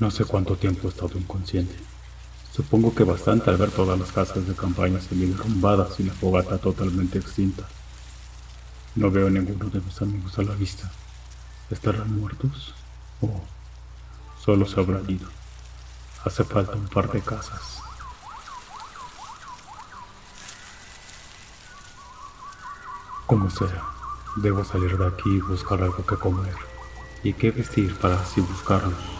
No sé cuánto tiempo he estado inconsciente. Supongo que bastante al ver todas las casas de campaña semi-derrumbadas y la fogata totalmente extinta. No veo a ninguno de mis amigos a la vista. ¿Estarán muertos? ¿O solo se habrán ido? Hace falta un par de casas. Como sea, debo salir de aquí y buscar algo que comer y qué vestir para así buscarlo.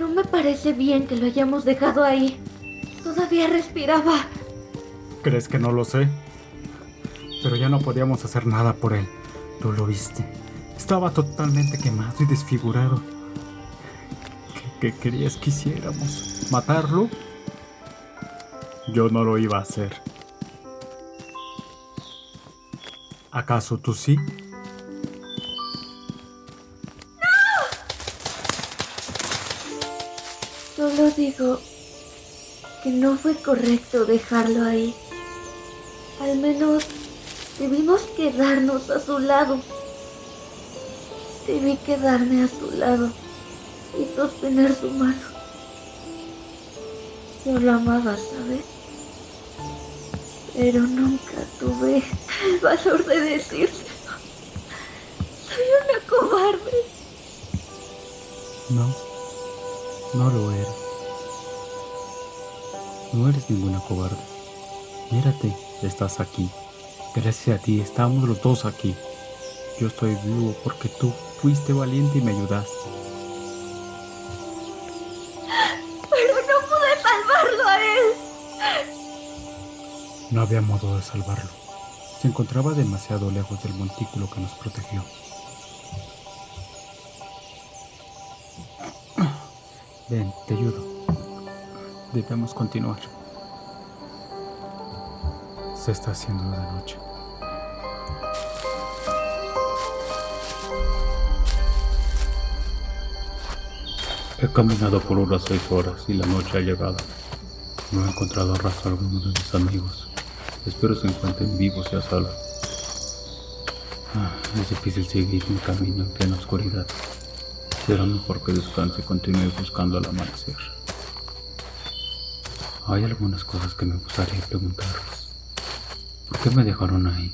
No me parece bien que lo hayamos dejado ahí. Todavía respiraba. ¿Crees que no lo sé? Pero ya no podíamos hacer nada por él. Tú lo viste. Estaba totalmente quemado y desfigurado. ¿Qué, querías que hiciéramos? ¿Matarlo? Yo no lo iba a hacer. ¿Acaso tú sí? Solo digo que no fue correcto dejarlo ahí. Al menos debimos quedarnos a su lado. Debí quedarme a su lado y sostener su mano. Yo lo amaba, ¿sabes? Pero nunca tuve el valor de decírselo. Soy una cobarde. No, no lo eres. No eres ninguna cobarde. Mírate, estás aquí. Gracias a ti estamos los dos aquí. Yo estoy vivo porque tú fuiste valiente y me ayudaste. Pero no pude salvarlo a él. No había modo de salvarlo. Se encontraba demasiado lejos del montículo que nos protegió. Ven, te ayudo. Debemos continuar. Se está haciendo de noche. He caminado por unas seis horas y la noche ha llegado. No he encontrado rastro alguno de mis amigos. Espero se encuentren vivos y a salvo. Ah, es difícil seguir mi camino en plena oscuridad. Será mejor que descanse y continúe buscando al amanecer. Hay algunas cosas que me gustaría preguntarles. ¿Por qué me dejaron ahí?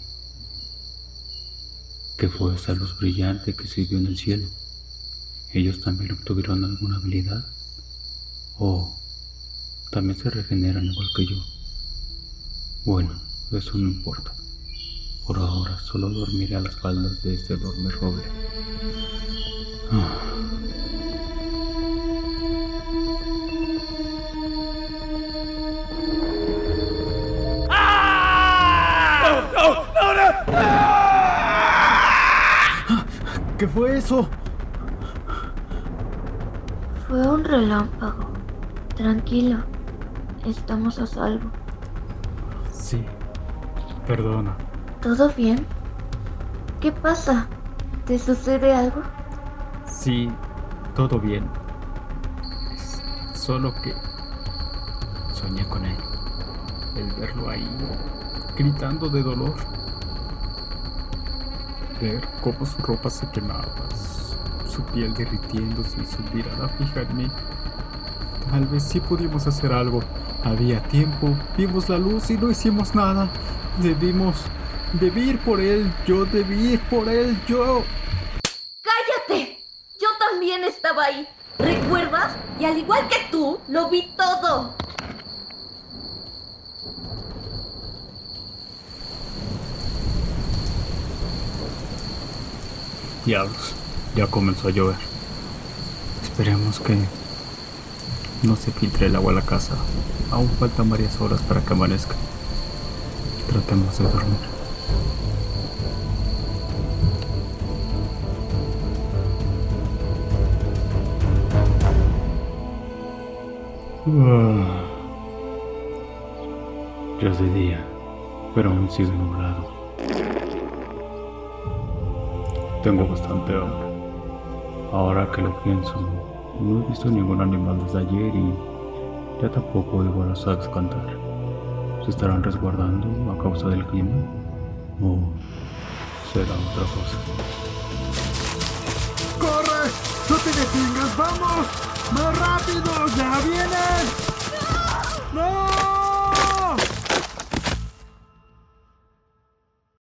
¿Qué fue esa luz brillante que se vio en el cielo? ¿Ellos también obtuvieron alguna habilidad? ¿O también se regeneran igual que yo? Bueno, eso no importa. Por ahora solo dormiré a las faldas de este enorme roble. ¿Qué fue eso? Fue un relámpago. Tranquilo. Estamos a salvo. Sí. Perdona. ¿Todo bien? ¿Qué pasa? ¿Te sucede algo? Sí, todo bien. Solo que soñé con él. El verlo ahí, gritando de dolor. Ver cómo su ropa se quemaba, su piel derritiéndose y su mirada fija en mí. Tal vez sí pudimos hacer algo. Había tiempo, vimos la luz y no hicimos nada. Debimos, debí ir por él, yo debí ir por él, yo. Estaba ahí. ¿Recuerdas? Y al igual que tú, lo vi todo. Diablos, ya comenzó a llover. Esperemos que no se filtre el agua a la casa. Aún faltan varias horas para que amanezca. Tratemos de dormir. Ya es de día, pero aún sigue nublado. Tengo bastante hambre. Ahora que lo pienso, no he visto ningún animal desde ayer y ya tampoco oigo a las aves cantar. ¿Se estarán resguardando a causa del clima? ¿O será otra cosa? ¡Corre! ¡No te detengas! ¡Vamos! ¡Más rápido! ¡Ya vienen! ¡No!